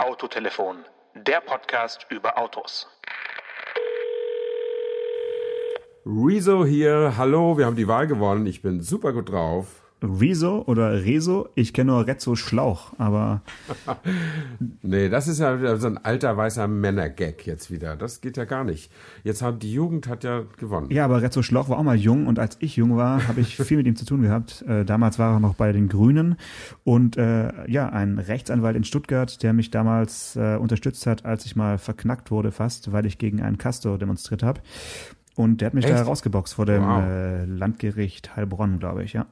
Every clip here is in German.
Autotelefon, der Podcast über Autos. Rezo hier, hallo, wir haben die Wahl gewonnen, ich bin super gut drauf. Rezo oder Rezo. Ich kenne nur Rezzo Schlauch, aber. nee, das ist ja so ein alter weißer Männergag jetzt wieder. Das geht ja gar nicht. Jetzt hat die Jugend hat ja gewonnen. Ja, aber Rezzo Schlauch war auch mal jung und als ich jung war, habe ich viel mit ihm zu tun gehabt. Äh, damals war er noch bei den Grünen und äh, ja, ein Rechtsanwalt in Stuttgart, der mich damals äh, unterstützt hat, als ich mal verknackt wurde fast, weil ich gegen einen Castor demonstriert habe. Und der hat mich Echt? da rausgeboxt vor dem wow. äh, Landgericht Heilbronn, glaube ich, ja.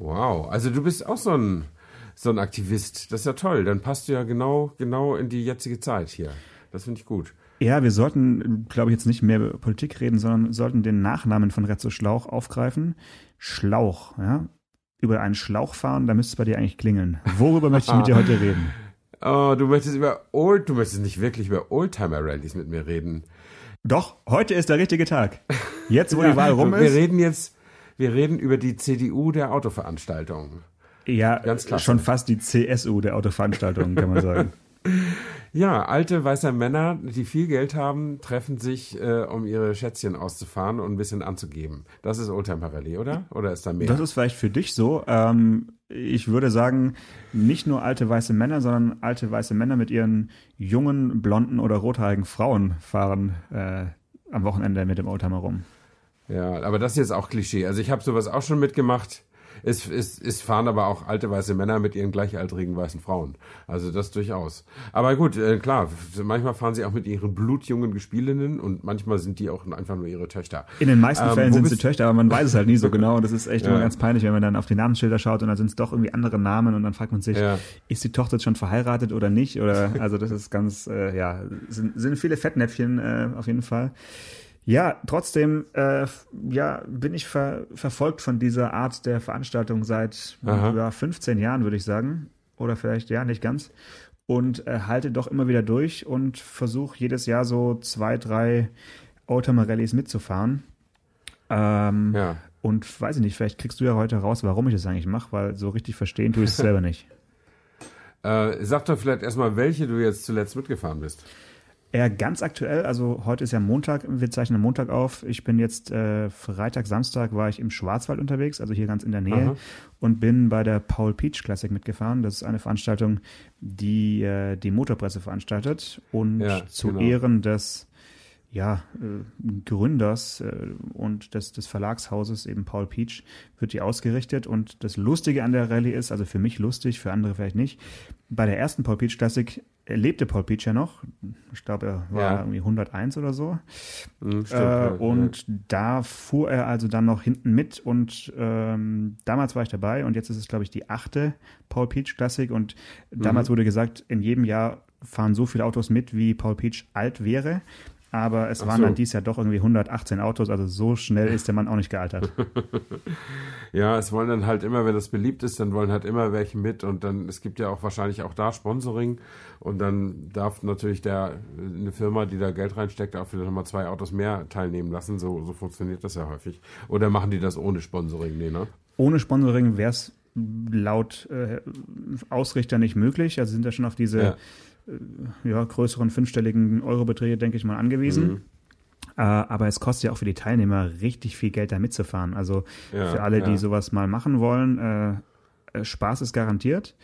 Wow, also du bist auch so ein, so ein Aktivist. Das ist ja toll. Dann passt du ja genau, genau in die jetzige Zeit hier. Das finde ich gut. Ja, wir sollten, glaube ich, jetzt nicht mehr über Politik reden, sondern sollten den Nachnamen von Retzo Schlauch aufgreifen. Schlauch, ja. Über einen Schlauch fahren, da müsste es bei dir eigentlich klingeln. Worüber möchte ich mit dir heute reden? Oh, du möchtest über Old, du möchtest nicht wirklich über Oldtimer-Rallies mit mir reden. Doch, heute ist der richtige Tag. Jetzt, wo ja, die Wahl rum ist. Wir reden jetzt, wir reden über die CDU der Autoveranstaltungen. Ja, Ganz klar. schon fast die CSU der Autoveranstaltungen, kann man sagen. Ja, alte weiße Männer, die viel Geld haben, treffen sich, äh, um ihre Schätzchen auszufahren und ein bisschen anzugeben. Das ist Oldtimer Rallye, oder? Oder ist da mehr? Das ist vielleicht für dich so. Ähm, ich würde sagen, nicht nur alte weiße Männer, sondern alte weiße Männer mit ihren jungen, blonden oder rothaarigen Frauen fahren äh, am Wochenende mit dem Oldtimer rum. Ja, aber das ist jetzt auch Klischee. Also ich habe sowas auch schon mitgemacht. Es, es, es fahren aber auch alte weiße Männer mit ihren gleichaltrigen weißen Frauen. Also das durchaus. Aber gut, äh, klar, manchmal fahren sie auch mit ihren blutjungen Gespielinnen und manchmal sind die auch einfach nur ihre Töchter. In den meisten ähm, Fällen sind sie Töchter, aber man weiß es halt nie so genau. Und das ist echt ja. immer ganz peinlich, wenn man dann auf die Namensschilder schaut und dann sind es doch irgendwie andere Namen und dann fragt man sich, ja. ist die Tochter jetzt schon verheiratet oder nicht? Oder also das ist ganz, äh, ja, sind, sind viele Fettnäpfchen äh, auf jeden Fall. Ja, trotzdem äh, ja, bin ich ver verfolgt von dieser Art der Veranstaltung seit über 15 Jahren, würde ich sagen. Oder vielleicht, ja, nicht ganz. Und äh, halte doch immer wieder durch und versuche jedes Jahr so zwei, drei Oldtimer-Rallyes mitzufahren. Ähm, ja. Und weiß ich nicht, vielleicht kriegst du ja heute raus, warum ich das eigentlich mache, weil so richtig verstehen tue ich es selber nicht. Äh, sag doch vielleicht erstmal, welche du jetzt zuletzt mitgefahren bist. Eher ganz aktuell, also heute ist ja Montag, wir zeichnen Montag auf. Ich bin jetzt äh, Freitag, Samstag war ich im Schwarzwald unterwegs, also hier ganz in der Nähe Aha. und bin bei der Paul Peach Classic mitgefahren. Das ist eine Veranstaltung, die äh, die Motorpresse veranstaltet und ja, zu genau. Ehren des ja, äh, Gründers äh, und des, des Verlagshauses, eben Paul Peach, wird die ausgerichtet. Und das Lustige an der Rallye ist, also für mich lustig, für andere vielleicht nicht, bei der ersten Paul Peach Classic lebte Paul Peach ja noch. Ich glaube, er war ja. irgendwie 101 oder so. Mhm, stimmt, äh, und ja. da fuhr er also dann noch hinten mit und ähm, damals war ich dabei und jetzt ist es, glaube ich, die achte Paul Peach Classic und damals mhm. wurde gesagt, in jedem Jahr fahren so viele Autos mit, wie Paul Peach alt wäre. Aber es Ach waren so. dann dies Jahr doch irgendwie 118 Autos, also so schnell ist der Mann auch nicht gealtert. ja, es wollen dann halt immer, wenn das beliebt ist, dann wollen halt immer welche mit und dann, es gibt ja auch wahrscheinlich auch da Sponsoring und dann darf natürlich der, eine Firma, die da Geld reinsteckt, auch wieder nochmal zwei Autos mehr teilnehmen lassen. So, so funktioniert das ja häufig. Oder machen die das ohne Sponsoring? Nee, ne? Ohne Sponsoring wäre es laut äh, Ausrichter nicht möglich. Also sind ja schon auf diese ja ja, größeren fünfstelligen Eurobeträge, denke ich mal, angewiesen. Mhm. Äh, aber es kostet ja auch für die Teilnehmer richtig viel Geld, da mitzufahren. Also ja, für alle, ja. die sowas mal machen wollen, äh, äh Spaß ist garantiert.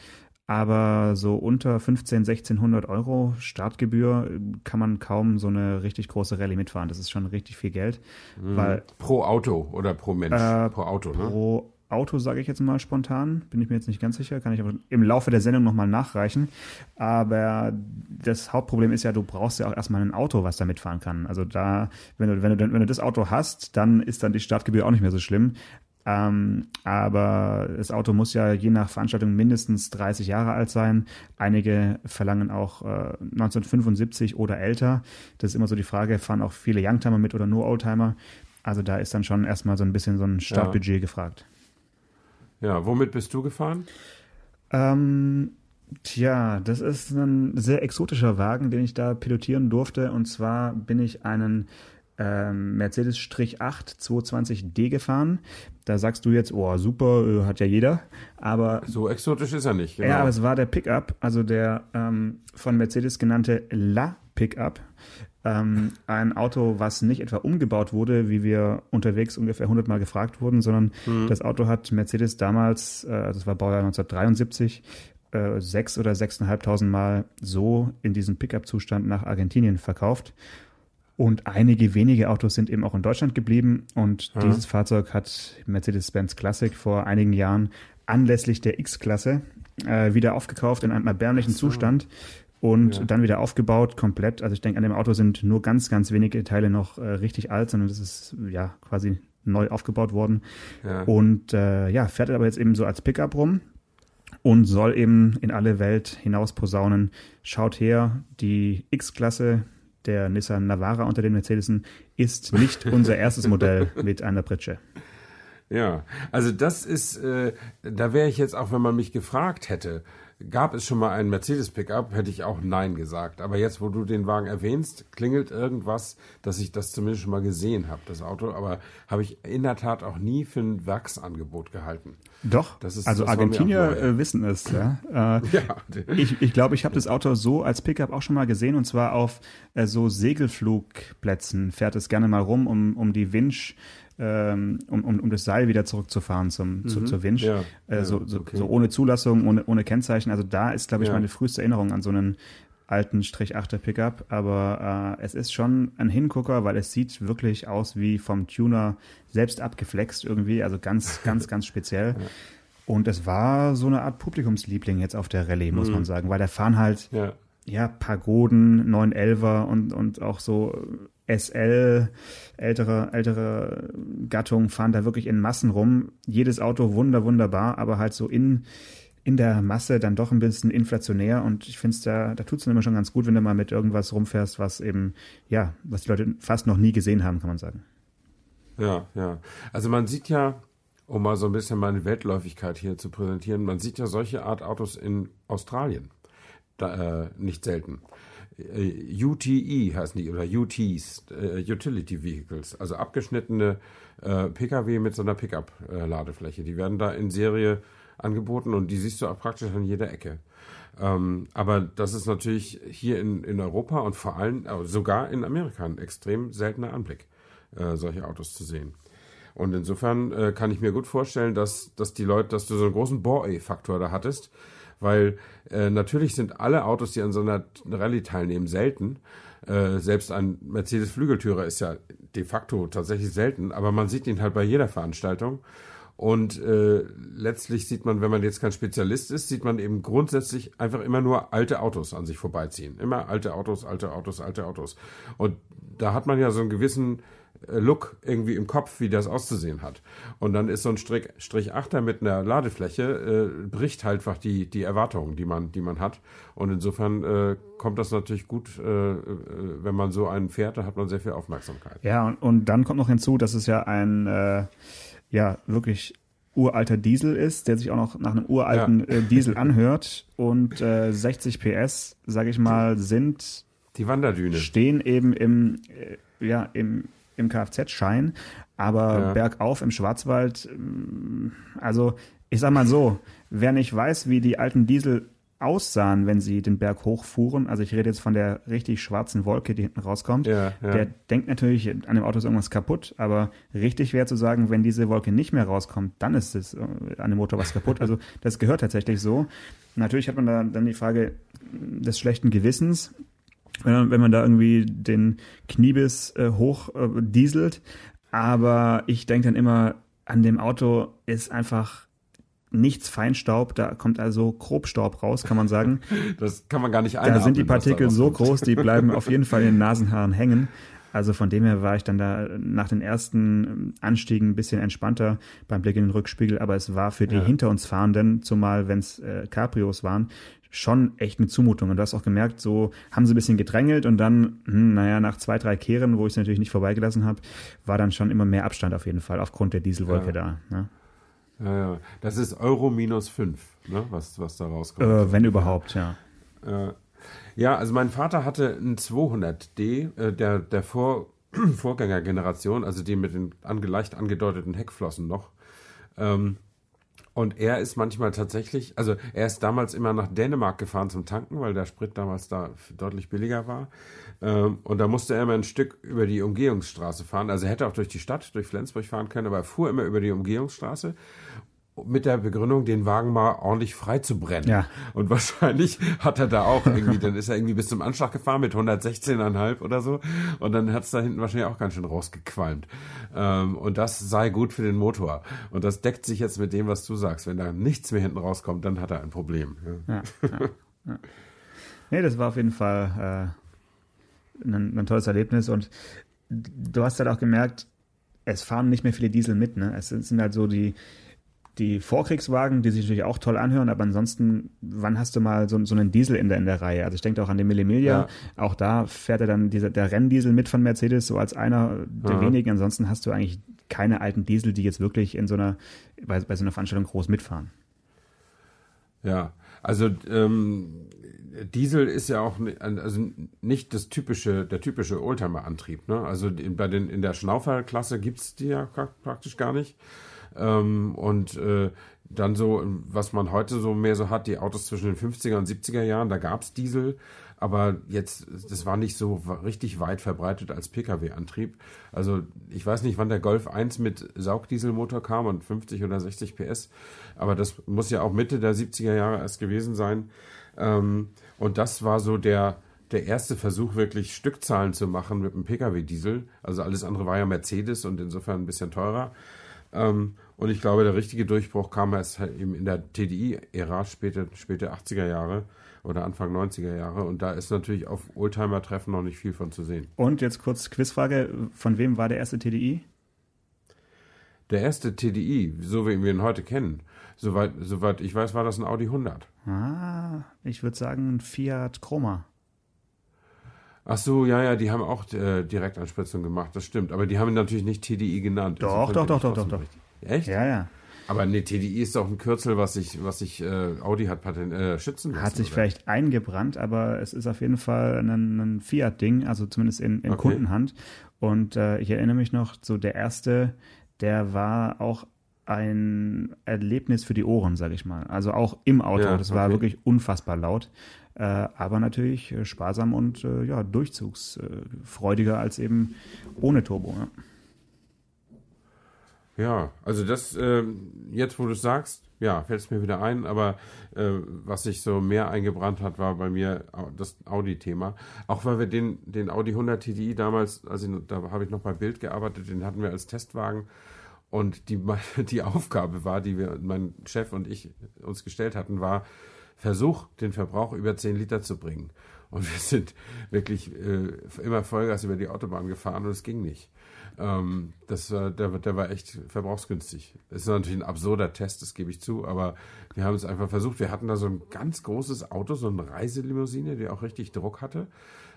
Aber so unter 15, 1600 Euro Startgebühr kann man kaum so eine richtig große Rallye mitfahren. Das ist schon richtig viel Geld. Mhm. Weil, pro Auto oder pro Mensch? Äh, pro Auto, ne? Pro Auto, sage ich jetzt mal spontan. Bin ich mir jetzt nicht ganz sicher, kann ich aber im Laufe der Sendung nochmal nachreichen. Aber das Hauptproblem ist ja, du brauchst ja auch erstmal ein Auto, was da mitfahren kann. Also da, wenn du, wenn du, wenn du das Auto hast, dann ist dann die Startgebühr auch nicht mehr so schlimm. Ähm, aber das Auto muss ja je nach Veranstaltung mindestens 30 Jahre alt sein. Einige verlangen auch äh, 1975 oder älter. Das ist immer so die Frage, fahren auch viele Youngtimer mit oder nur Oldtimer? Also da ist dann schon erstmal so ein bisschen so ein Startbudget ja. gefragt. Ja, womit bist du gefahren? Ähm, tja, das ist ein sehr exotischer Wagen, den ich da pilotieren durfte. Und zwar bin ich einen ähm, Mercedes-8 220D gefahren. Da sagst du jetzt, oh, super, äh, hat ja jeder. Aber so exotisch ist er nicht. Genau. Ja, aber es war der Pickup, also der ähm, von Mercedes genannte La Pickup. Ähm, ein Auto, was nicht etwa umgebaut wurde, wie wir unterwegs ungefähr 100 Mal gefragt wurden, sondern mhm. das Auto hat Mercedes damals, äh, das war Baujahr 1973, äh, sechs oder sechseinhalbtausend Mal so in diesem Pickup-Zustand nach Argentinien verkauft. Und einige wenige Autos sind eben auch in Deutschland geblieben. Und ja. dieses Fahrzeug hat Mercedes-Benz Classic vor einigen Jahren anlässlich der X-Klasse äh, wieder aufgekauft in einem erbärmlichen so. Zustand und ja. dann wieder aufgebaut, komplett. Also ich denke, an dem Auto sind nur ganz, ganz wenige Teile noch äh, richtig alt, sondern das ist ja quasi neu aufgebaut worden. Ja. Und äh, ja, fährt aber jetzt eben so als Pickup rum und soll eben in alle Welt hinaus posaunen. Schaut her, die X-Klasse der Nissan Navara unter den Mercedesen ist nicht unser erstes Modell mit einer Pritsche. Ja, also das ist, äh, da wäre ich jetzt auch, wenn man mich gefragt hätte, gab es schon mal einen Mercedes Pickup, hätte ich auch Nein gesagt. Aber jetzt, wo du den Wagen erwähnst, klingelt irgendwas, dass ich das zumindest schon mal gesehen habe, das Auto. Aber habe ich in der Tat auch nie für ein Werksangebot gehalten. Doch, ist, also Argentinier äh, wissen es. Ja. Äh, ja. Ich glaube, ich, glaub, ich habe das Auto so als Pickup auch schon mal gesehen und zwar auf äh, so Segelflugplätzen fährt es gerne mal rum, um, um die Winch ähm, um, um, um das Seil wieder zurückzufahren zum, mhm. zu, zur Winch. Ja, äh, so, so, okay. so, ohne Zulassung, ohne, ohne Kennzeichen. Also da ist, glaube ich, ja. meine früheste Erinnerung an so einen alten Strich 8er Pickup, aber äh, es ist schon ein Hingucker, weil es sieht wirklich aus wie vom Tuner selbst abgeflext irgendwie, also ganz, ganz, ganz speziell. Ja. Und es war so eine Art Publikumsliebling jetzt auf der Rallye, muss mhm. man sagen, weil da fahren halt ja, ja Pagoden, 911er und, und auch so SL, ältere, ältere Gattungen fahren da wirklich in Massen rum. Jedes Auto wunder, wunderbar, aber halt so in, in der Masse dann doch ein bisschen inflationär und ich finde es da, da tut es dann immer schon ganz gut, wenn du mal mit irgendwas rumfährst, was eben, ja, was die Leute fast noch nie gesehen haben, kann man sagen. Ja, ja. Also man sieht ja, um mal so ein bisschen meine Weltläufigkeit hier zu präsentieren, man sieht ja solche Art Autos in Australien. Da, äh, nicht selten. Äh, UTE heißen die oder UTs, äh, Utility Vehicles, also abgeschnittene äh, Pkw mit so einer Pickup-Ladefläche. Die werden da in Serie angeboten und die siehst du auch praktisch an jeder Ecke. Ähm, aber das ist natürlich hier in, in Europa und vor allem äh, sogar in Amerika ein extrem seltener Anblick, äh, solche Autos zu sehen. Und insofern äh, kann ich mir gut vorstellen, dass, dass die Leute, dass du so einen großen Bore-Faktor da hattest, weil äh, natürlich sind alle Autos, die an so einer Rallye teilnehmen, selten. Äh, selbst ein Mercedes Flügeltürer ist ja de facto tatsächlich selten, aber man sieht ihn halt bei jeder Veranstaltung. Und äh, letztlich sieht man, wenn man jetzt kein Spezialist ist, sieht man eben grundsätzlich einfach immer nur alte Autos an sich vorbeiziehen. Immer alte Autos, alte Autos, alte Autos. Und da hat man ja so einen gewissen Look irgendwie im Kopf, wie das auszusehen hat. Und dann ist so ein Strich, Strich 8er mit einer Ladefläche, äh, bricht halt einfach die, die Erwartungen, die man, die man hat. Und insofern äh, kommt das natürlich gut, äh, äh, wenn man so einen fährt, da hat man sehr viel Aufmerksamkeit. Ja, und, und dann kommt noch hinzu, dass es ja ein, äh, ja, wirklich uralter Diesel ist, der sich auch noch nach einem uralten ja. Diesel anhört. Und 60 PS, sage ich mal, sind die Wanderdüne. Stehen eben im, ja, im im Kfz-Schein, aber ja. bergauf im Schwarzwald, mm, also ich sag mal so, wer nicht weiß, wie die alten Diesel aussahen, wenn sie den Berg hochfuhren, also ich rede jetzt von der richtig schwarzen Wolke, die hinten rauskommt, ja, ja. der denkt natürlich, an dem Auto ist irgendwas kaputt, aber richtig wäre zu sagen, wenn diese Wolke nicht mehr rauskommt, dann ist es äh, an dem Motor was kaputt. Also das gehört tatsächlich so. Natürlich hat man da dann die Frage des schlechten Gewissens, wenn man da irgendwie den Kniebiss äh, hoch äh, dieselt. Aber ich denke dann immer, an dem Auto ist einfach nichts Feinstaub, da kommt also Grobstaub raus, kann man sagen. Das kann man gar nicht einatmen. Da sind die Partikel so groß, die bleiben auf jeden Fall in den Nasenhaaren hängen. Also von dem her war ich dann da nach den ersten Anstiegen ein bisschen entspannter beim Blick in den Rückspiegel, aber es war für die ja. hinter uns Fahrenden, zumal wenn es äh, Cabrios waren, schon echt eine Zumutung. Und du hast auch gemerkt, so haben sie ein bisschen gedrängelt und dann, hm, naja, nach zwei, drei Kehren, wo ich es natürlich nicht vorbeigelassen habe, war dann schon immer mehr Abstand auf jeden Fall, aufgrund der Dieselwolke ja. da. Ne? Ja, ja. Das ist Euro minus fünf, ne? was, was da rauskommt. Äh, wenn überhaupt, ja. Äh, ja, also mein Vater hatte einen 200D, äh, der, der vor Vorgängergeneration, also die mit den ange, leicht angedeuteten Heckflossen noch. Ähm, und er ist manchmal tatsächlich, also er ist damals immer nach Dänemark gefahren zum Tanken, weil der Sprit damals da deutlich billiger war. Ähm, und da musste er immer ein Stück über die Umgehungsstraße fahren. Also er hätte auch durch die Stadt, durch Flensburg fahren können, aber er fuhr immer über die Umgehungsstraße mit der Begründung, den Wagen mal ordentlich frei zu brennen. Ja. Und wahrscheinlich hat er da auch irgendwie, dann ist er irgendwie bis zum Anschlag gefahren mit 116,5 oder so. Und dann hat es da hinten wahrscheinlich auch ganz schön rausgequalmt. Ähm, und das sei gut für den Motor. Und das deckt sich jetzt mit dem, was du sagst. Wenn da nichts mehr hinten rauskommt, dann hat er ein Problem. Ja, ja, ja, ja. Nee, das war auf jeden Fall äh, ein, ein tolles Erlebnis. Und du hast halt auch gemerkt, es fahren nicht mehr viele Diesel mit. Ne? Es sind halt so die, die Vorkriegswagen, die sich natürlich auch toll anhören, aber ansonsten, wann hast du mal so, so einen Diesel in der, in der Reihe? Also ich denke auch an den Millimilia, ja. auch da fährt er dann dieser, der Renndiesel mit von Mercedes, so als einer der ja. wenigen. Ansonsten hast du eigentlich keine alten Diesel, die jetzt wirklich in so einer, bei, bei so einer Veranstaltung groß mitfahren. Ja, also ähm, Diesel ist ja auch also nicht das typische, der typische Oldtimer-Antrieb. Ne? Also in, bei den, in der Schnauferklasse gibt es die ja praktisch gar nicht. Ähm, und äh, dann so, was man heute so mehr so hat, die Autos zwischen den 50er und 70er Jahren, da gab's Diesel, aber jetzt, das war nicht so richtig weit verbreitet als Pkw-Antrieb. Also ich weiß nicht, wann der Golf 1 mit Saugdieselmotor kam und 50 oder 60 PS, aber das muss ja auch Mitte der 70er Jahre erst gewesen sein. Ähm, und das war so der, der erste Versuch, wirklich Stückzahlen zu machen mit einem Pkw-Diesel. Also alles andere war ja Mercedes und insofern ein bisschen teurer. Ähm, und ich glaube, der richtige Durchbruch kam erst halt eben in der TDI-Ära, späte, späte 80er Jahre oder Anfang 90er Jahre. Und da ist natürlich auf Oldtimer-Treffen noch nicht viel von zu sehen. Und jetzt kurz Quizfrage: Von wem war der erste TDI? Der erste TDI, so wie wir ihn heute kennen, soweit, soweit ich weiß, war das ein Audi 100. Ah, ich würde sagen ein Fiat Chroma. Ach so, ja, ja, die haben auch äh, Direktanspritzung gemacht, das stimmt. Aber die haben ihn natürlich nicht TDI genannt. Doch, doch, doch, doch, doch, doch. Echt? Ja, ja. Aber nee, TDI ist doch ein Kürzel, was sich, was sich äh, Audi hat patent, äh, schützen lassen. Hat sich oder? vielleicht eingebrannt, aber es ist auf jeden Fall ein, ein Fiat-Ding, also zumindest in, in okay. Kundenhand. Und äh, ich erinnere mich noch, so der erste, der war auch ein Erlebnis für die Ohren, sage ich mal. Also auch im Auto. Ja, das war wirklich unfassbar laut. Äh, aber natürlich äh, sparsam und äh, ja, durchzugsfreudiger als eben ohne Turbo. Ja. Ja, also das, äh, jetzt wo du es sagst, ja, fällt es mir wieder ein, aber äh, was sich so mehr eingebrannt hat, war bei mir das Audi-Thema. Auch weil wir den, den Audi 100 TDI damals, also da habe ich noch bei Bild gearbeitet, den hatten wir als Testwagen und die, die Aufgabe war, die wir, mein Chef und ich uns gestellt hatten, war, Versuch, den Verbrauch über 10 Liter zu bringen. Und wir sind wirklich äh, immer Vollgas über die Autobahn gefahren und es ging nicht. Ähm, das war, der, der war echt verbrauchsgünstig. Das ist natürlich ein absurder Test, das gebe ich zu, aber wir haben es einfach versucht. Wir hatten da so ein ganz großes Auto, so eine Reiselimousine, die auch richtig Druck hatte.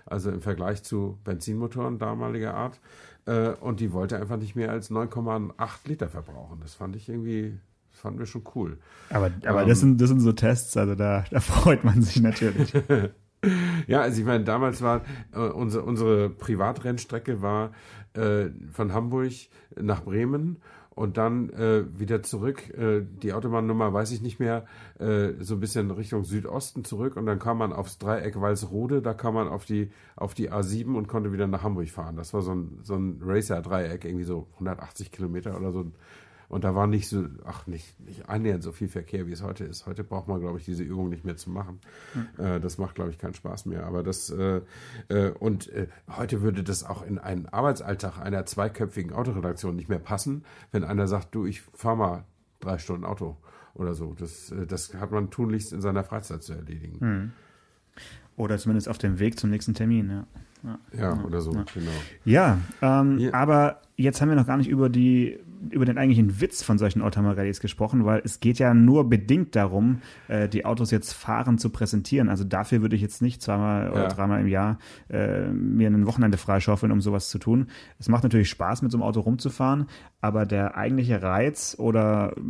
Also im Vergleich zu Benzinmotoren damaliger Art. Äh, und die wollte einfach nicht mehr als 9,8 Liter verbrauchen. Das fand ich irgendwie fanden wir schon cool. Aber, aber ähm, das, sind, das sind so Tests, also da, da freut man sich natürlich. ja, also ich meine, damals war äh, unsere, unsere Privatrennstrecke war äh, von Hamburg nach Bremen und dann äh, wieder zurück. Äh, die Autobahnnummer weiß ich nicht mehr, äh, so ein bisschen Richtung Südosten zurück und dann kam man aufs Dreieck Walsrode, da kam man auf die, auf die A7 und konnte wieder nach Hamburg fahren. Das war so ein, so ein Racer-Dreieck, irgendwie so 180 Kilometer oder so und da war nicht so, ach, nicht, nicht annähernd so viel Verkehr, wie es heute ist. Heute braucht man, glaube ich, diese Übung nicht mehr zu machen. Mhm. Äh, das macht, glaube ich, keinen Spaß mehr. Aber das, äh, äh, und äh, heute würde das auch in einen Arbeitsalltag einer zweiköpfigen Autoredaktion nicht mehr passen, wenn einer sagt, du, ich fahre mal drei Stunden Auto oder so. Das, äh, das hat man tunlichst in seiner Freizeit zu erledigen. Mhm. Oder zumindest auf dem Weg zum nächsten Termin, ja. Ja, ja oder so, ja. genau. Ja, ähm, ja, aber jetzt haben wir noch gar nicht über die über den eigentlichen Witz von solchen Oldtimer-Rallyes gesprochen, weil es geht ja nur bedingt darum, äh, die Autos jetzt fahren zu präsentieren. Also dafür würde ich jetzt nicht zweimal ja. oder dreimal im Jahr äh, mir ein Wochenende freischaufeln, um sowas zu tun. Es macht natürlich Spaß, mit so einem Auto rumzufahren, aber der eigentliche Reiz oder äh,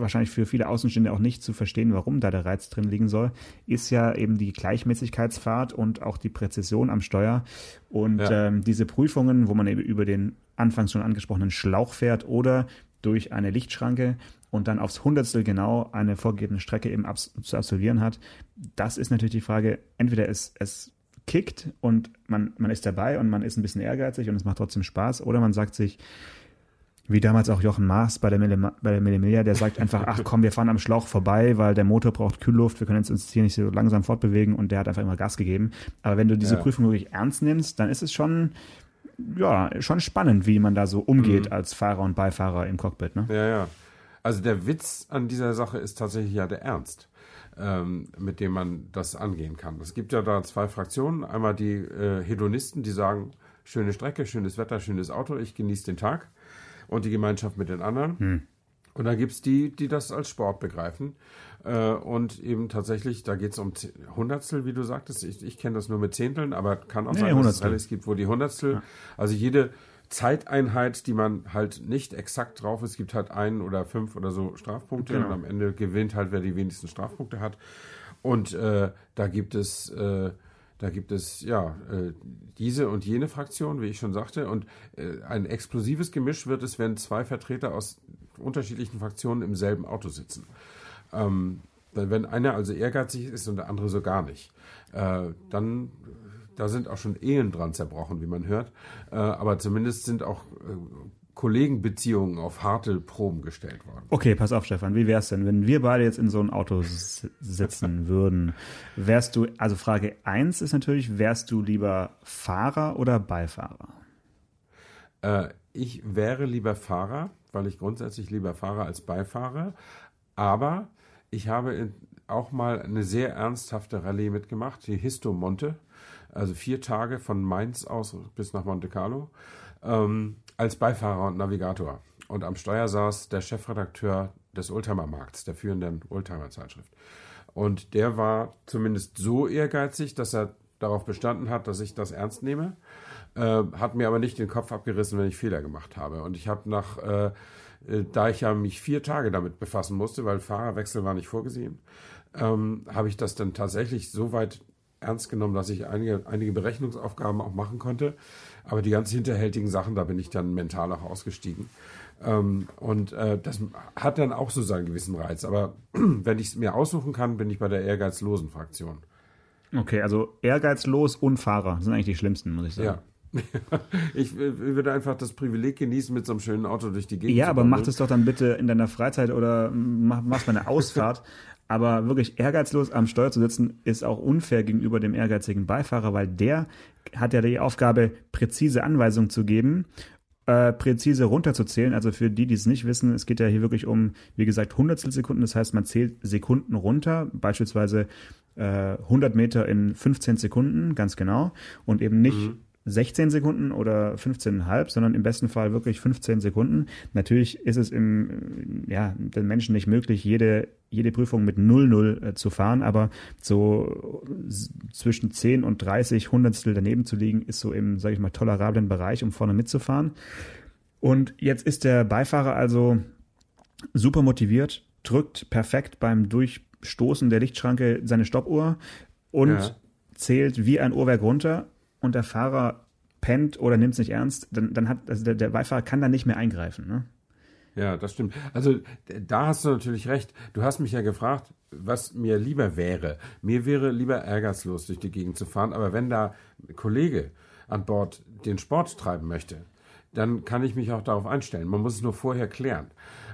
wahrscheinlich für viele Außenstehende auch nicht zu verstehen, warum da der Reiz drin liegen soll, ist ja eben die Gleichmäßigkeitsfahrt und auch die Präzision am Steuer. Und ja. ähm, diese Prüfungen, wo man eben über den anfangs schon angesprochenen Schlauch fährt oder durch eine Lichtschranke und dann aufs Hundertstel genau eine vorgegebene Strecke eben abs zu absolvieren hat, das ist natürlich die Frage, entweder es, es kickt und man, man ist dabei und man ist ein bisschen ehrgeizig und es macht trotzdem Spaß, oder man sagt sich, wie damals auch Jochen Maas bei der, Mille, bei der Millimilia, der sagt einfach, ach komm, wir fahren am Schlauch vorbei, weil der Motor braucht Kühlluft, wir können uns hier nicht so langsam fortbewegen und der hat einfach immer Gas gegeben. Aber wenn du diese ja. Prüfung wirklich ernst nimmst, dann ist es schon, ja, schon spannend, wie man da so umgeht mhm. als Fahrer und Beifahrer im Cockpit. Ne? Ja, ja. Also der Witz an dieser Sache ist tatsächlich ja der Ernst, ähm, mit dem man das angehen kann. Es gibt ja da zwei Fraktionen. Einmal die äh, Hedonisten, die sagen, schöne Strecke, schönes Wetter, schönes Auto, ich genieße den Tag und die Gemeinschaft mit den anderen. Hm. Und dann gibt es die, die das als Sport begreifen. Äh, und eben tatsächlich, da geht es um Hundertstel, wie du sagtest. Ich, ich kenne das nur mit Zehnteln, aber kann auch nee, sein, dass es Rallyes gibt, wo die Hundertstel, ja. also jede Zeiteinheit, die man halt nicht exakt drauf ist, gibt halt einen oder fünf oder so Strafpunkte genau. und am Ende gewinnt halt, wer die wenigsten Strafpunkte hat. Und äh, da gibt es äh, da gibt es ja äh, diese und jene Fraktion, wie ich schon sagte. Und äh, ein explosives Gemisch wird es, wenn zwei Vertreter aus unterschiedlichen Fraktionen im selben Auto sitzen. Ähm, wenn einer also ehrgeizig ist und der andere so gar nicht, äh, dann da sind auch schon Ehen dran zerbrochen, wie man hört. Äh, aber zumindest sind auch äh, Kollegenbeziehungen auf harte Proben gestellt worden. Okay, pass auf, Stefan, wie wär's denn, wenn wir beide jetzt in so einem Auto sitzen würden? Wärst du, also Frage 1 ist natürlich, wärst du lieber Fahrer oder Beifahrer? Äh, ich wäre lieber Fahrer, weil ich grundsätzlich lieber Fahrer als Beifahrer. Aber ich habe auch mal eine sehr ernsthafte Rallye mitgemacht, die Histo Monte, also vier Tage von Mainz aus bis nach Monte Carlo ähm, als Beifahrer und Navigator. Und am Steuer saß der Chefredakteur des Oldtimer-Markts, der führenden Oldtimer-Zeitschrift. Und der war zumindest so ehrgeizig, dass er darauf bestanden hat, dass ich das ernst nehme, äh, hat mir aber nicht den Kopf abgerissen, wenn ich Fehler gemacht habe. Und ich habe nach, äh, äh, da ich ja mich vier Tage damit befassen musste, weil Fahrerwechsel war nicht vorgesehen, ähm, habe ich das dann tatsächlich so weit ernst genommen, dass ich einige, einige Berechnungsaufgaben auch machen konnte. Aber die ganz hinterhältigen Sachen, da bin ich dann mental auch ausgestiegen. Ähm, und äh, das hat dann auch so seinen gewissen Reiz. Aber wenn ich es mir aussuchen kann, bin ich bei der ehrgeizlosen Fraktion. Okay, also ehrgeizlos und Fahrer sind eigentlich die schlimmsten, muss ich sagen. Ja. ich würde einfach das Privileg genießen, mit so einem schönen Auto durch die Gegend ja, zu Ja, aber mach das doch dann bitte in deiner Freizeit oder mach, mach's mal eine Ausfahrt. Aber wirklich ehrgeizlos am Steuer zu sitzen, ist auch unfair gegenüber dem ehrgeizigen Beifahrer, weil der hat ja die Aufgabe, präzise Anweisungen zu geben, äh, präzise runterzuzählen. Also für die, die es nicht wissen, es geht ja hier wirklich um, wie gesagt, Hundertstelsekunden. Das heißt, man zählt Sekunden runter, beispielsweise äh, 100 Meter in 15 Sekunden, ganz genau. Und eben nicht mhm 16 Sekunden oder 15,5, sondern im besten Fall wirklich 15 Sekunden. Natürlich ist es im, ja, den Menschen nicht möglich, jede, jede Prüfung mit 0,0 äh, zu fahren, aber so zwischen 10 und 30 Hundertstel daneben zu liegen, ist so im, sage ich mal, tolerablen Bereich, um vorne mitzufahren. Und jetzt ist der Beifahrer also super motiviert, drückt perfekt beim Durchstoßen der Lichtschranke seine Stoppuhr und ja. zählt wie ein Uhrwerk runter und der Fahrer pennt oder nimmt es nicht ernst, dann, dann hat, also der, der Beifahrer kann da nicht mehr eingreifen. Ne? Ja, das stimmt. Also da hast du natürlich recht. Du hast mich ja gefragt, was mir lieber wäre. Mir wäre lieber ärgerslos durch die Gegend zu fahren, aber wenn da ein Kollege an Bord den Sport treiben möchte, dann kann ich mich auch darauf einstellen. Man muss es nur vorher klären.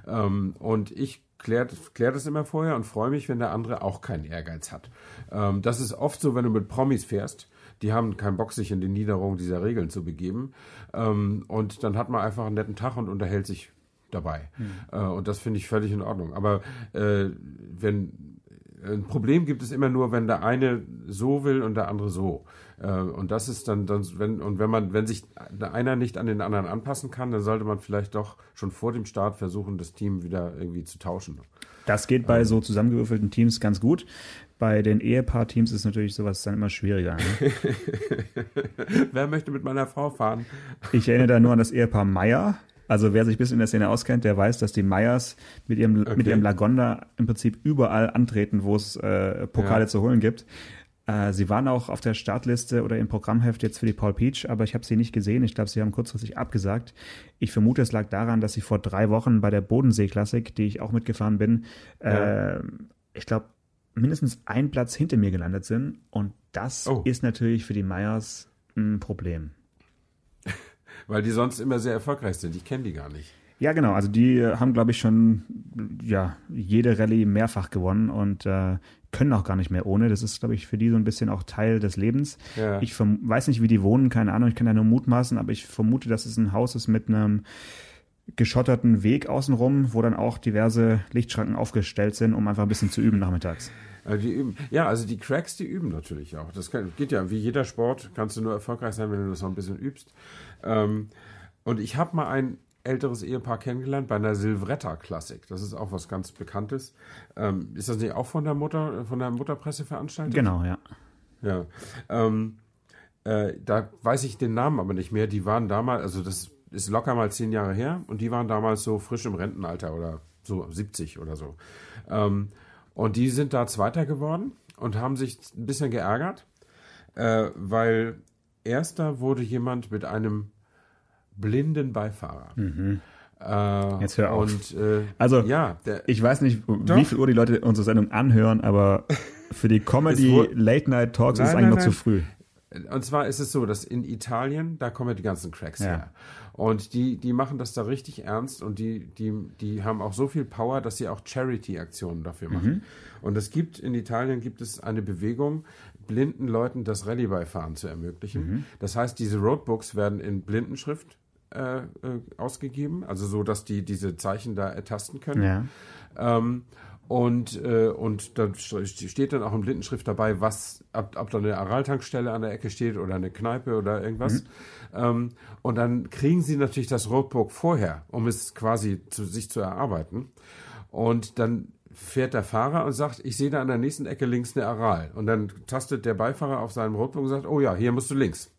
Ähm, und ich kläre klär das immer vorher und freue mich, wenn der andere auch keinen Ehrgeiz hat. Ähm, das ist oft so, wenn du mit Promis fährst die haben keinen Bock, sich in die Niederung dieser Regeln zu begeben. Ähm, und dann hat man einfach einen netten Tag und unterhält sich dabei. Mhm. Äh, und das finde ich völlig in Ordnung. Aber äh, wenn ein Problem gibt es immer nur, wenn der eine so will und der andere so. Äh, und das ist dann, dann wenn, und wenn man, wenn sich einer nicht an den anderen anpassen kann, dann sollte man vielleicht doch schon vor dem Start versuchen, das Team wieder irgendwie zu tauschen. Das geht bei so zusammengewürfelten Teams ganz gut. Bei den Ehepaar-Teams ist natürlich sowas dann immer schwieriger. Ne? Wer möchte mit meiner Frau fahren? Ich erinnere da nur an das Ehepaar Meier. Also wer sich ein bisschen in der Szene auskennt, der weiß, dass die Meyers mit ihrem, okay. mit ihrem Lagonda im Prinzip überall antreten, wo es äh, Pokale ja. zu holen gibt. Äh, sie waren auch auf der Startliste oder im Programmheft jetzt für die Paul Peach, aber ich habe sie nicht gesehen. Ich glaube, sie haben kurzfristig abgesagt. Ich vermute, es lag daran, dass sie vor drei Wochen bei der Bodensee-Klassik, die ich auch mitgefahren bin, ja. äh, ich glaube, mindestens ein Platz hinter mir gelandet sind. Und das oh. ist natürlich für die Meyers ein Problem. Weil die sonst immer sehr erfolgreich sind. Ich kenne die gar nicht. Ja, genau. Also die haben, glaube ich, schon ja, jede Rallye mehrfach gewonnen und äh, können auch gar nicht mehr ohne. Das ist, glaube ich, für die so ein bisschen auch Teil des Lebens. Ja. Ich weiß nicht, wie die wohnen, keine Ahnung, ich kann ja nur mutmaßen, aber ich vermute, dass es ein Haus ist mit einem geschotterten Weg außenrum, wo dann auch diverse Lichtschranken aufgestellt sind, um einfach ein bisschen zu üben nachmittags. Die üben. Ja, also die Cracks, die üben natürlich auch. Das kann, geht ja, wie jeder Sport, kannst du nur erfolgreich sein, wenn du das noch ein bisschen übst. Ähm, und ich habe mal ein älteres Ehepaar kennengelernt bei einer Silvretta-Klassik. Das ist auch was ganz Bekanntes. Ähm, ist das nicht auch von der Mutter, von der Mutterpresse veranstaltet? Genau, ja. Ja. Ähm, äh, da weiß ich den Namen aber nicht mehr. Die waren damals, also das ist locker mal zehn Jahre her und die waren damals so frisch im Rentenalter oder so 70 oder so. Ähm, und die sind da Zweiter geworden und haben sich ein bisschen geärgert, äh, weil erster wurde jemand mit einem blinden Beifahrer. Mhm. Äh, Jetzt hör auf. Und, äh, also, ja, der, ich weiß nicht, doch. wie viel Uhr die Leute unsere Sendung anhören, aber für die Comedy Late Night Talks nein, ist es eigentlich noch zu früh. Und zwar ist es so, dass in Italien, da kommen die ganzen Cracks ja. her. Und die, die machen das da richtig ernst und die, die, die haben auch so viel Power, dass sie auch Charity-Aktionen dafür machen. Mhm. Und es gibt, in Italien gibt es eine Bewegung, blinden Leuten das Rallye-Beifahren zu ermöglichen. Mhm. Das heißt, diese Roadbooks werden in Blindenschrift äh, äh, ausgegeben, also so, dass die diese Zeichen da ertasten können. Ja. Ähm, und, äh, und da steht dann auch in Blindenschrift dabei, was, ob, ob da eine Araltankstelle an der Ecke steht oder eine Kneipe oder irgendwas. Mhm. Ähm, und dann kriegen sie natürlich das Roadbook vorher, um es quasi zu sich zu erarbeiten. Und dann fährt der Fahrer und sagt, ich sehe da an der nächsten Ecke links eine Aral. Und dann tastet der Beifahrer auf seinem Roadbook und sagt, oh ja, hier musst du links.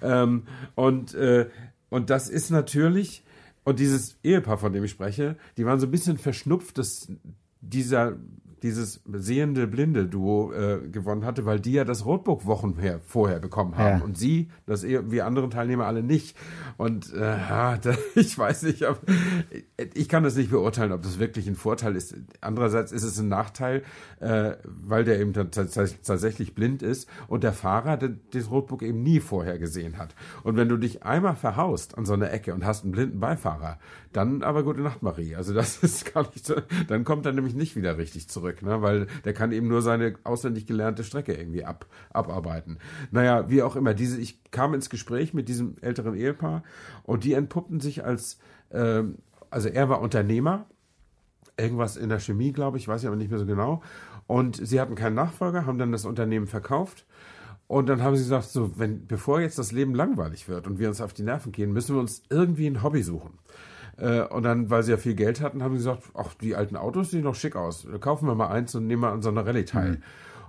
Ähm, und, äh, und das ist natürlich, und dieses Ehepaar, von dem ich spreche, die waren so ein bisschen verschnupft, dass dieser dieses sehende blinde Duo äh, gewonnen hatte, weil die ja das Rotbook Wochen her, vorher bekommen haben ja. und sie, das eher wie andere Teilnehmer alle nicht. Und äh, da, ich weiß nicht, ob, ich kann das nicht beurteilen, ob das wirklich ein Vorteil ist. Andererseits ist es ein Nachteil, äh, weil der eben tatsächlich blind ist und der Fahrer das Rotbook eben nie vorher gesehen hat. Und wenn du dich einmal verhaust an so einer Ecke und hast einen blinden Beifahrer, dann aber gute Nacht, Marie. Also das ist gar nicht so, dann kommt er nämlich nicht wieder richtig zurück, ne? weil der kann eben nur seine auswendig gelernte Strecke irgendwie ab, abarbeiten. Naja, wie auch immer, diese, ich kam ins Gespräch mit diesem älteren Ehepaar und die entpuppten sich als, ähm, also er war Unternehmer, irgendwas in der Chemie, glaube ich, weiß ich aber nicht mehr so genau. Und sie hatten keinen Nachfolger, haben dann das Unternehmen verkauft. Und dann haben sie gesagt, so, wenn, bevor jetzt das Leben langweilig wird und wir uns auf die Nerven gehen, müssen wir uns irgendwie ein Hobby suchen. Äh, und dann, weil sie ja viel Geld hatten, haben sie gesagt, ach, die alten Autos sehen doch schick aus. Kaufen wir mal eins und nehmen mal an so einer Rallye teil. Mhm.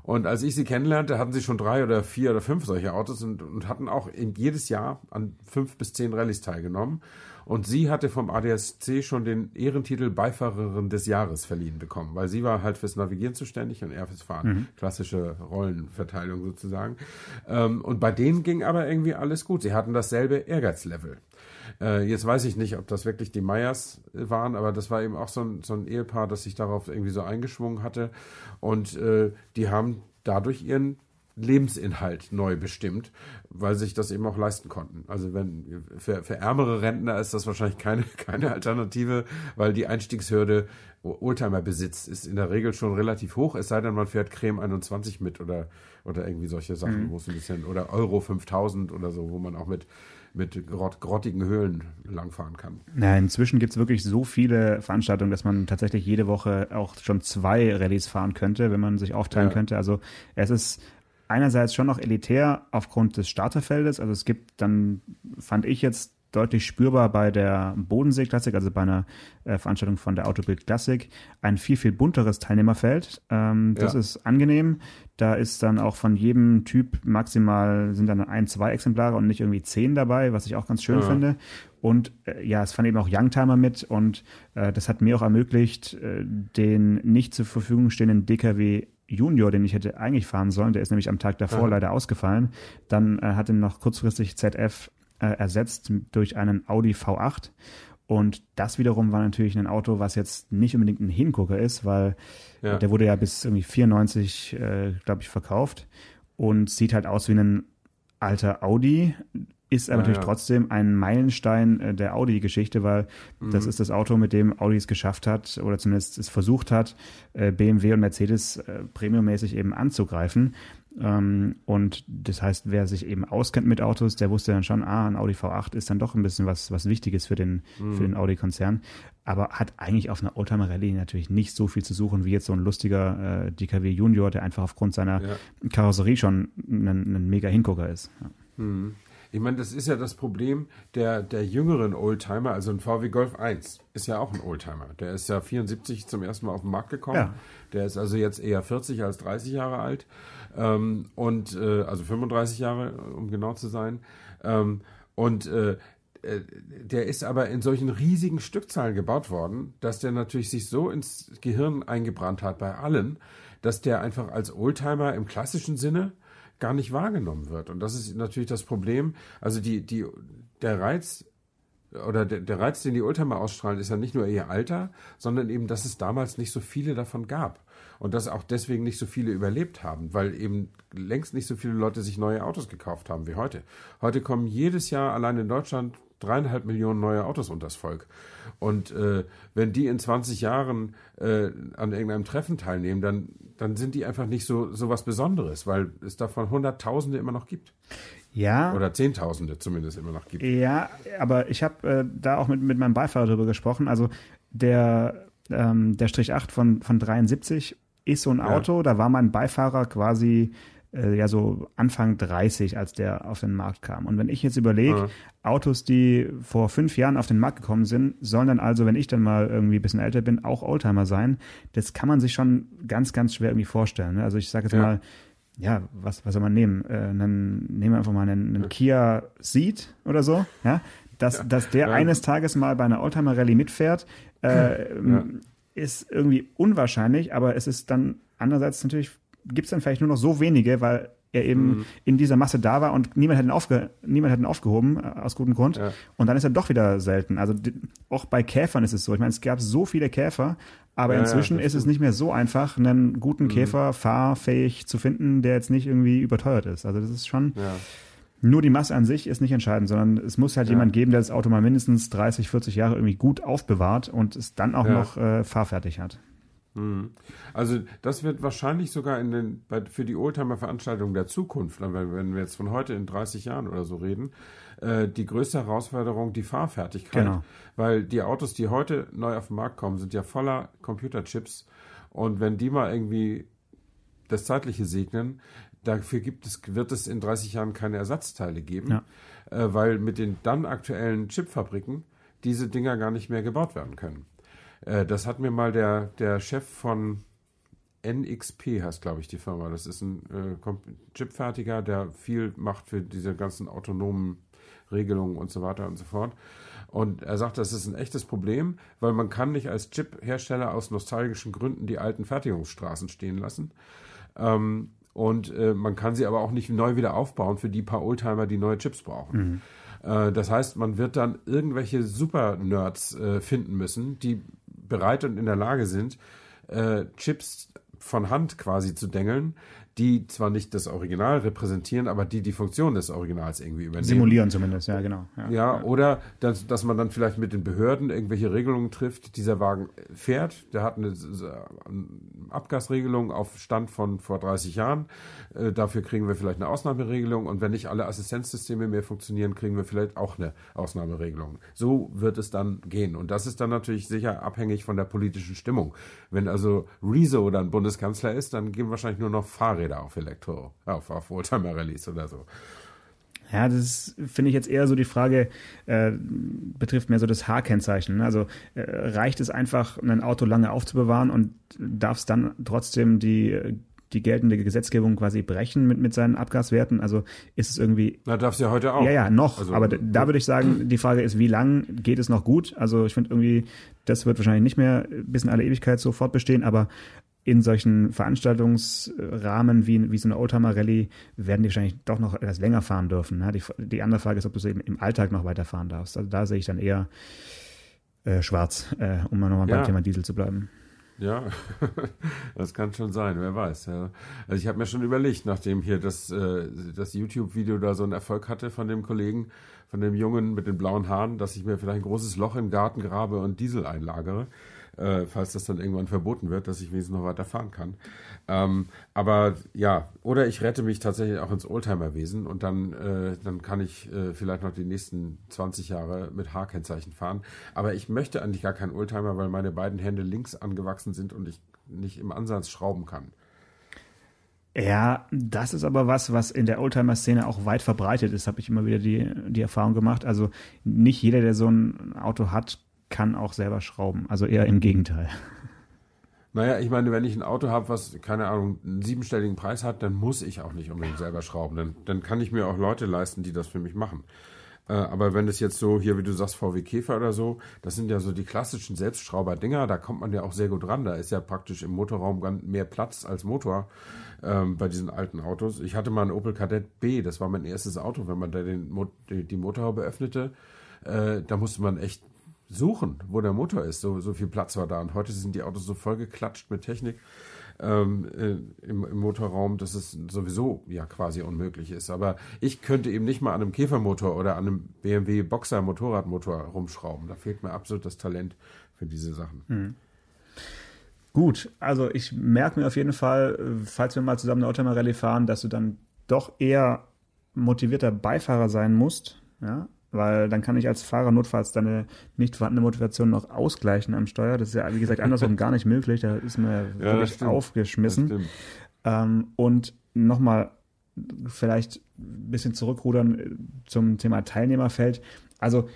Und als ich sie kennenlernte, hatten sie schon drei oder vier oder fünf solche Autos und, und hatten auch in, jedes Jahr an fünf bis zehn Rallyes teilgenommen. Und sie hatte vom ADSC schon den Ehrentitel Beifahrerin des Jahres verliehen bekommen, weil sie war halt fürs Navigieren zuständig und er fürs Fahren. Mhm. Klassische Rollenverteilung sozusagen. Ähm, und bei denen ging aber irgendwie alles gut. Sie hatten dasselbe Ehrgeizlevel. Äh, jetzt weiß ich nicht, ob das wirklich die Meyers waren, aber das war eben auch so ein, so ein Ehepaar, das sich darauf irgendwie so eingeschwungen hatte. Und äh, die haben dadurch ihren Lebensinhalt neu bestimmt, weil sich das eben auch leisten konnten. Also wenn für, für ärmere Rentner ist das wahrscheinlich keine, keine Alternative, weil die Einstiegshürde Oldtimer besitzt, ist in der Regel schon relativ hoch, es sei denn, man fährt Creme 21 mit oder, oder irgendwie solche Sachen, mhm. wo es ein bisschen, oder Euro 5000 oder so, wo man auch mit mit grott, grottigen Höhlen langfahren kann. Ja, inzwischen gibt es wirklich so viele Veranstaltungen, dass man tatsächlich jede Woche auch schon zwei Rallyes fahren könnte, wenn man sich aufteilen ja. könnte. Also es ist einerseits schon noch elitär aufgrund des Starterfeldes. Also es gibt dann, fand ich jetzt deutlich spürbar bei der Bodensee Klassik, also bei einer äh, Veranstaltung von der Autobild Klassik, ein viel, viel bunteres Teilnehmerfeld. Ähm, das ja. ist angenehm. Da ist dann auch von jedem Typ maximal sind dann ein, zwei Exemplare und nicht irgendwie zehn dabei, was ich auch ganz schön ja. finde. Und äh, ja, es fand eben auch Youngtimer mit und äh, das hat mir auch ermöglicht, äh, den nicht zur Verfügung stehenden DKW Junior, den ich hätte eigentlich fahren sollen, der ist nämlich am Tag davor ja. leider ausgefallen. Dann äh, hat ihn noch kurzfristig ZF äh, ersetzt durch einen Audi V8. Und das wiederum war natürlich ein Auto, was jetzt nicht unbedingt ein Hingucker ist, weil ja. der wurde ja bis irgendwie 94, äh, glaube ich, verkauft und sieht halt aus wie ein alter Audi, ist aber ja, natürlich ja. trotzdem ein Meilenstein äh, der Audi-Geschichte, weil mhm. das ist das Auto, mit dem Audi es geschafft hat oder zumindest es versucht hat, äh, BMW und Mercedes äh, premiummäßig eben anzugreifen. Ähm, und das heißt, wer sich eben auskennt mit Autos, der wusste dann schon, ah, ein Audi V8 ist dann doch ein bisschen was, was Wichtiges für den, mhm. für den Audi-Konzern. Aber hat eigentlich auf einer Oldtimer Rallye natürlich nicht so viel zu suchen wie jetzt so ein lustiger äh, DKW Junior, der einfach aufgrund seiner ja. Karosserie schon ein, ein mega Hingucker ist. Ja. Mhm. Ich meine, das ist ja das Problem der, der jüngeren Oldtimer. Also ein VW Golf 1 ist ja auch ein Oldtimer. Der ist ja 74 zum ersten Mal auf den Markt gekommen. Ja. Der ist also jetzt eher 40 als 30 Jahre alt. Ähm, und äh, also 35 Jahre, um genau zu sein. Ähm, und äh, äh, der ist aber in solchen riesigen Stückzahlen gebaut worden, dass der natürlich sich so ins Gehirn eingebrannt hat bei allen, dass der einfach als Oldtimer im klassischen Sinne gar nicht wahrgenommen wird. Und das ist natürlich das Problem. Also die, die, der Reiz oder der, der Reiz, den die Oldtimer ausstrahlen, ist ja nicht nur ihr Alter, sondern eben, dass es damals nicht so viele davon gab. Und dass auch deswegen nicht so viele überlebt haben, weil eben längst nicht so viele Leute sich neue Autos gekauft haben wie heute. Heute kommen jedes Jahr allein in Deutschland dreieinhalb Millionen neue Autos unters Volk. Und äh, wenn die in 20 Jahren äh, an irgendeinem Treffen teilnehmen, dann, dann sind die einfach nicht so, so was Besonderes, weil es davon Hunderttausende immer noch gibt. Ja. Oder Zehntausende zumindest immer noch gibt. Ja, aber ich habe äh, da auch mit, mit meinem Beifahrer darüber gesprochen. Also der, ähm, der Strich 8 von, von 73 ist so ein Auto, ja. da war mein Beifahrer quasi äh, ja so Anfang 30, als der auf den Markt kam. Und wenn ich jetzt überlege, ja. Autos, die vor fünf Jahren auf den Markt gekommen sind, sollen dann also, wenn ich dann mal irgendwie ein bisschen älter bin, auch Oldtimer sein. Das kann man sich schon ganz, ganz schwer irgendwie vorstellen. Ne? Also ich sage jetzt ja. mal, ja, was, was soll man nehmen? Äh, dann nehmen wir einfach mal einen, einen Kia Ceed oder so, ja. Dass, ja. dass der ja. eines Tages mal bei einer Oldtimer Rallye mitfährt, äh, ist irgendwie unwahrscheinlich, aber es ist dann andererseits natürlich gibt es dann vielleicht nur noch so wenige, weil er eben mhm. in dieser Masse da war und niemand hat ihn, aufge, niemand hat ihn aufgehoben, äh, aus gutem Grund. Ja. Und dann ist er doch wieder selten. Also auch bei Käfern ist es so. Ich meine, es gab so viele Käfer, aber ja, inzwischen ist es nicht mehr so einfach, einen guten mhm. Käfer fahrfähig zu finden, der jetzt nicht irgendwie überteuert ist. Also das ist schon. Ja. Nur die Masse an sich ist nicht entscheidend, sondern es muss halt jemand geben, der das Auto mal mindestens 30, 40 Jahre irgendwie gut aufbewahrt und es dann auch noch äh, fahrfertig hat. Mhm. Also das wird wahrscheinlich sogar in den, bei, für die Oldtimer-Veranstaltungen der Zukunft, wenn, wenn wir jetzt von heute in 30 Jahren oder so reden, äh, die größte Herausforderung die Fahrfertigkeit. Genau. Weil die Autos, die heute neu auf den Markt kommen, sind ja voller Computerchips. Und wenn die mal irgendwie das Zeitliche segnen, dafür gibt es, wird es in 30 Jahren keine Ersatzteile geben, ja. äh, weil mit den dann aktuellen Chipfabriken diese Dinger gar nicht mehr gebaut werden können. Äh, das hat mir mal der, der Chef von NXP heißt, glaube ich, die Firma. Das ist ein äh, Chipfertiger, der viel macht für diese ganzen autonomen Regelungen und so weiter und so fort. Und er sagt, das ist ein echtes Problem, weil man kann nicht als Chip-Hersteller aus nostalgischen Gründen die alten Fertigungsstraßen stehen lassen. Ähm, und äh, man kann sie aber auch nicht neu wieder aufbauen für die paar Oldtimer, die neue Chips brauchen. Mhm. Äh, das heißt, man wird dann irgendwelche Super-Nerds äh, finden müssen, die bereit und in der Lage sind, äh, Chips von Hand quasi zu dengeln, die zwar nicht das Original repräsentieren, aber die die Funktion des Originals irgendwie übernehmen. Simulieren zumindest, ja, genau. Ja, ja, ja. oder dass, dass man dann vielleicht mit den Behörden irgendwelche Regelungen trifft. Dieser Wagen fährt, der hat eine, Abgasregelung auf Stand von vor 30 Jahren. Äh, dafür kriegen wir vielleicht eine Ausnahmeregelung und wenn nicht alle Assistenzsysteme mehr funktionieren, kriegen wir vielleicht auch eine Ausnahmeregelung. So wird es dann gehen. Und das ist dann natürlich sicher abhängig von der politischen Stimmung. Wenn also Rezo dann Bundeskanzler ist, dann gehen wahrscheinlich nur noch Fahrräder auf Elektro, auf, auf Oldtimer-Rallyes oder so. Ja, das finde ich jetzt eher so die Frage, äh, betrifft mehr so das H-Kennzeichen. Ne? Also äh, reicht es einfach, ein Auto lange aufzubewahren und darf es dann trotzdem die die geltende Gesetzgebung quasi brechen mit, mit seinen Abgaswerten? Also ist es irgendwie. Na, darf es ja heute auch. Ja, ja, noch. Also, aber da würde ich sagen, die Frage ist, wie lang geht es noch gut? Also ich finde irgendwie, das wird wahrscheinlich nicht mehr bis in alle Ewigkeit so fortbestehen, aber in solchen Veranstaltungsrahmen wie, wie so eine Oldtimer-Rallye werden die wahrscheinlich doch noch etwas länger fahren dürfen. Ne? Die, die andere Frage ist, ob du eben im Alltag noch weiterfahren darfst. Also da sehe ich dann eher äh, schwarz, äh, um mal nochmal ja. beim Thema Diesel zu bleiben. Ja, das kann schon sein, wer weiß. Ja. Also ich habe mir schon überlegt, nachdem hier das, äh, das YouTube-Video da so einen Erfolg hatte von dem Kollegen, von dem Jungen mit den blauen Haaren, dass ich mir vielleicht ein großes Loch im Garten grabe und Diesel einlagere äh, falls das dann irgendwann verboten wird, dass ich wenigstens noch weiter fahren kann. Ähm, aber ja, oder ich rette mich tatsächlich auch ins Oldtimerwesen und dann, äh, dann kann ich äh, vielleicht noch die nächsten 20 Jahre mit H-Kennzeichen fahren. Aber ich möchte eigentlich gar keinen Oldtimer, weil meine beiden Hände links angewachsen sind und ich nicht im Ansatz schrauben kann. Ja, das ist aber was, was in der Oldtimer-Szene auch weit verbreitet ist, habe ich immer wieder die, die Erfahrung gemacht. Also nicht jeder, der so ein Auto hat, kann auch selber schrauben. Also eher im Gegenteil. Naja, ich meine, wenn ich ein Auto habe, was, keine Ahnung, einen siebenstelligen Preis hat, dann muss ich auch nicht unbedingt selber schrauben. Dann, dann kann ich mir auch Leute leisten, die das für mich machen. Äh, aber wenn es jetzt so, hier wie du sagst, VW Käfer oder so, das sind ja so die klassischen Selbstschrauber-Dinger, da kommt man ja auch sehr gut ran. Da ist ja praktisch im Motorraum mehr Platz als Motor ähm, bei diesen alten Autos. Ich hatte mal ein Opel Kadett B, das war mein erstes Auto. Wenn man da den, die, die Motorhaube öffnete, äh, da musste man echt suchen, wo der Motor ist. So, so viel Platz war da. Und heute sind die Autos so vollgeklatscht mit Technik ähm, äh, im, im, Motorraum, dass es sowieso ja quasi unmöglich ist. Aber ich könnte eben nicht mal an einem Käfermotor oder an einem BMW Boxer Motorradmotor rumschrauben. Da fehlt mir absolut das Talent für diese Sachen. Mhm. Gut, also ich merke mir auf jeden Fall, falls wir mal zusammen eine Oldtimer Rallye fahren, dass du dann doch eher motivierter Beifahrer sein musst, ja, weil dann kann ich als Fahrer notfalls deine nicht vorhandene Motivation noch ausgleichen am Steuer. Das ist ja, wie gesagt, andersrum gar nicht möglich. Da ist mir ja, wirklich aufgeschmissen. Ähm, und nochmal vielleicht ein bisschen zurückrudern zum Thema Teilnehmerfeld. Also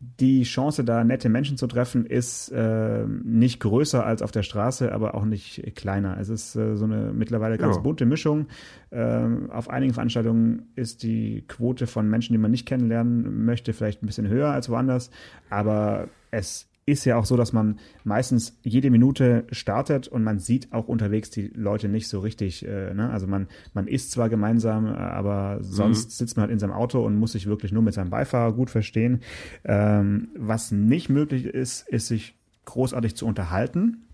die Chance, da nette Menschen zu treffen, ist äh, nicht größer als auf der Straße, aber auch nicht kleiner. Es ist äh, so eine mittlerweile ganz ja. bunte Mischung. Äh, auf einigen Veranstaltungen ist die Quote von Menschen, die man nicht kennenlernen möchte, vielleicht ein bisschen höher als woanders, aber es ist ja auch so, dass man meistens jede Minute startet und man sieht auch unterwegs die Leute nicht so richtig. Äh, ne? Also man, man isst zwar gemeinsam, aber sonst mhm. sitzt man halt in seinem Auto und muss sich wirklich nur mit seinem Beifahrer gut verstehen. Ähm, was nicht möglich ist, ist sich großartig zu unterhalten.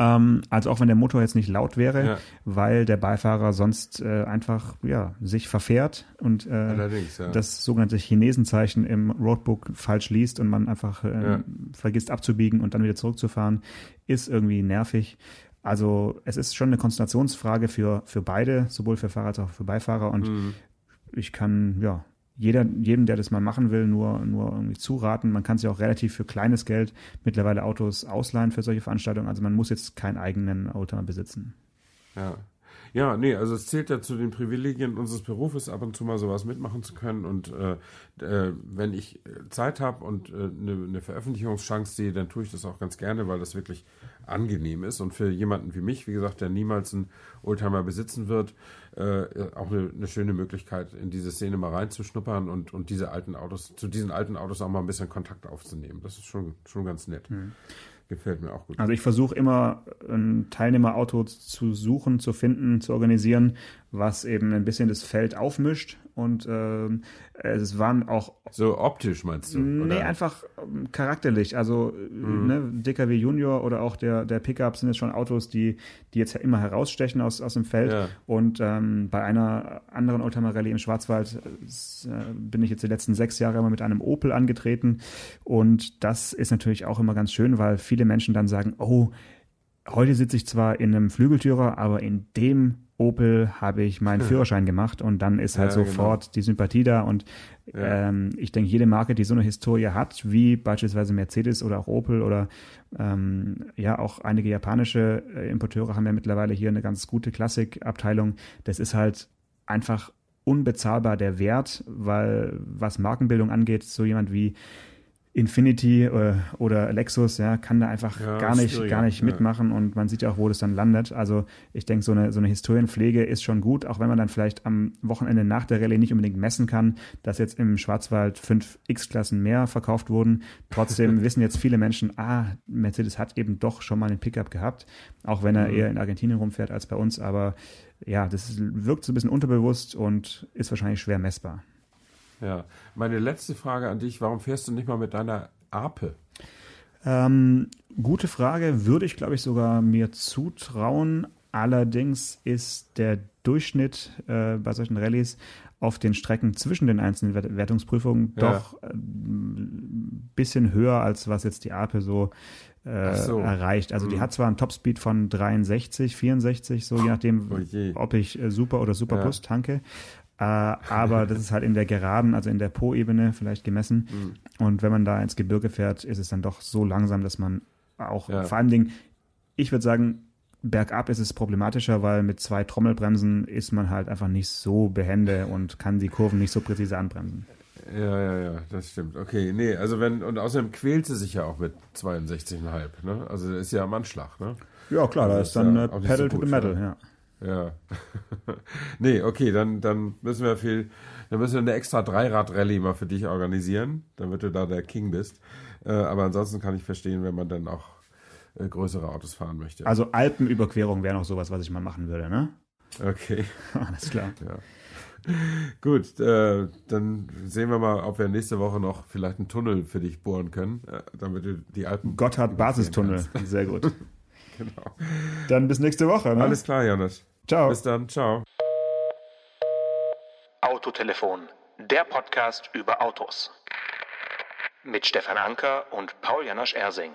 Ähm, also auch wenn der Motor jetzt nicht laut wäre, ja. weil der Beifahrer sonst äh, einfach ja, sich verfährt und äh, ja. das sogenannte Chinesenzeichen im Roadbook falsch liest und man einfach äh, ja. vergisst abzubiegen und dann wieder zurückzufahren, ist irgendwie nervig. Also es ist schon eine Konzentrationsfrage für, für beide, sowohl für Fahrer als auch für Beifahrer und mhm. ich kann ja jeder, jedem, der das mal machen will, nur, nur irgendwie zuraten. Man kann sich auch relativ für kleines Geld mittlerweile Autos ausleihen für solche Veranstaltungen. Also man muss jetzt keinen eigenen Auto besitzen. Ja. Ja, nee, also es zählt ja zu den Privilegien unseres Berufes, ab und zu mal sowas mitmachen zu können. Und äh, äh, wenn ich Zeit habe und eine äh, ne, ne Veröffentlichungschance sehe, dann tue ich das auch ganz gerne, weil das wirklich angenehm ist. Und für jemanden wie mich, wie gesagt, der niemals einen Oldtimer besitzen wird, äh, auch eine, eine, schöne Möglichkeit, in diese Szene mal reinzuschnuppern und, und diese alten Autos, zu diesen alten Autos auch mal ein bisschen Kontakt aufzunehmen. Das ist schon, schon ganz nett. Mhm. Gefällt mir auch gut. Also ich versuche immer ein Teilnehmerauto zu suchen, zu finden, zu organisieren, was eben ein bisschen das Feld aufmischt und äh, es waren auch. So optisch meinst du? Nee, oder? einfach ähm, charakterlich. Also mhm. ne, DKW Junior oder auch der, der Pickup sind jetzt schon Autos, die, die jetzt immer herausstechen aus, aus dem Feld. Ja. Und ähm, bei einer anderen Oldtimer Rallye im Schwarzwald äh, bin ich jetzt die letzten sechs Jahre immer mit einem Opel angetreten. Und das ist natürlich auch immer ganz schön, weil viele Menschen dann sagen, oh, heute sitze ich zwar in einem Flügeltürer, aber in dem Opel habe ich meinen Führerschein gemacht und dann ist halt ja, sofort genau. die Sympathie da und ja. ähm, ich denke, jede Marke, die so eine Historie hat, wie beispielsweise Mercedes oder auch Opel oder ähm, ja auch einige japanische äh, Importeure haben ja mittlerweile hier eine ganz gute Klassikabteilung. Das ist halt einfach unbezahlbar der Wert, weil was Markenbildung angeht, so jemand wie Infinity äh, oder Lexus, ja, kann da einfach ja, gar nicht, gar nicht mitmachen und man sieht ja auch, wo das dann landet. Also ich denke, so eine, so eine Historienpflege ist schon gut, auch wenn man dann vielleicht am Wochenende nach der Rallye nicht unbedingt messen kann, dass jetzt im Schwarzwald fünf X-Klassen mehr verkauft wurden. Trotzdem wissen jetzt viele Menschen, ah, Mercedes hat eben doch schon mal einen Pickup gehabt, auch wenn er mhm. eher in Argentinien rumfährt als bei uns, aber ja, das wirkt so ein bisschen unterbewusst und ist wahrscheinlich schwer messbar. Ja, meine letzte Frage an dich, warum fährst du nicht mal mit deiner Ape? Ähm, gute Frage, würde ich glaube ich sogar mir zutrauen. Allerdings ist der Durchschnitt äh, bei solchen Rallyes auf den Strecken zwischen den einzelnen Wertungsprüfungen ja. doch ein äh, bisschen höher, als was jetzt die Ape so, äh, so. erreicht. Also mhm. die hat zwar einen Topspeed von 63, 64, so je nachdem, oh ob ich äh, Super oder Super ja. Plus tanke. Äh, aber das ist halt in der Geraden, also in der Po-Ebene vielleicht gemessen. Mhm. Und wenn man da ins Gebirge fährt, ist es dann doch so langsam, dass man auch, ja. vor allen Dingen, ich würde sagen, bergab ist es problematischer, weil mit zwei Trommelbremsen ist man halt einfach nicht so behende und kann die Kurven nicht so präzise anbremsen. Ja, ja, ja, das stimmt. Okay, nee, also wenn, und außerdem quält sie sich ja auch mit 62,5, ne? Also das ist ja am Anschlag, ne? Ja, klar, also da ist dann ja Pedal so to the Metal, ja. Ja. nee, okay, dann, dann müssen wir viel, dann müssen wir eine extra Dreirad-Rallye mal für dich organisieren, damit du da der King bist. Äh, aber ansonsten kann ich verstehen, wenn man dann auch äh, größere Autos fahren möchte. Also Alpenüberquerung wäre noch sowas, was ich mal machen würde, ne? Okay. Alles klar. Ja. Gut, äh, dann sehen wir mal, ob wir nächste Woche noch vielleicht einen Tunnel für dich bohren können, äh, damit du die Alpen. Gotthard-Basistunnel. Sehr gut. genau. Dann bis nächste Woche. Ne? Alles klar, Jonas. Ciao. Bis dann. Ciao. Autotelefon, der Podcast über Autos. Mit Stefan Anker und Paul Janosch Ersing.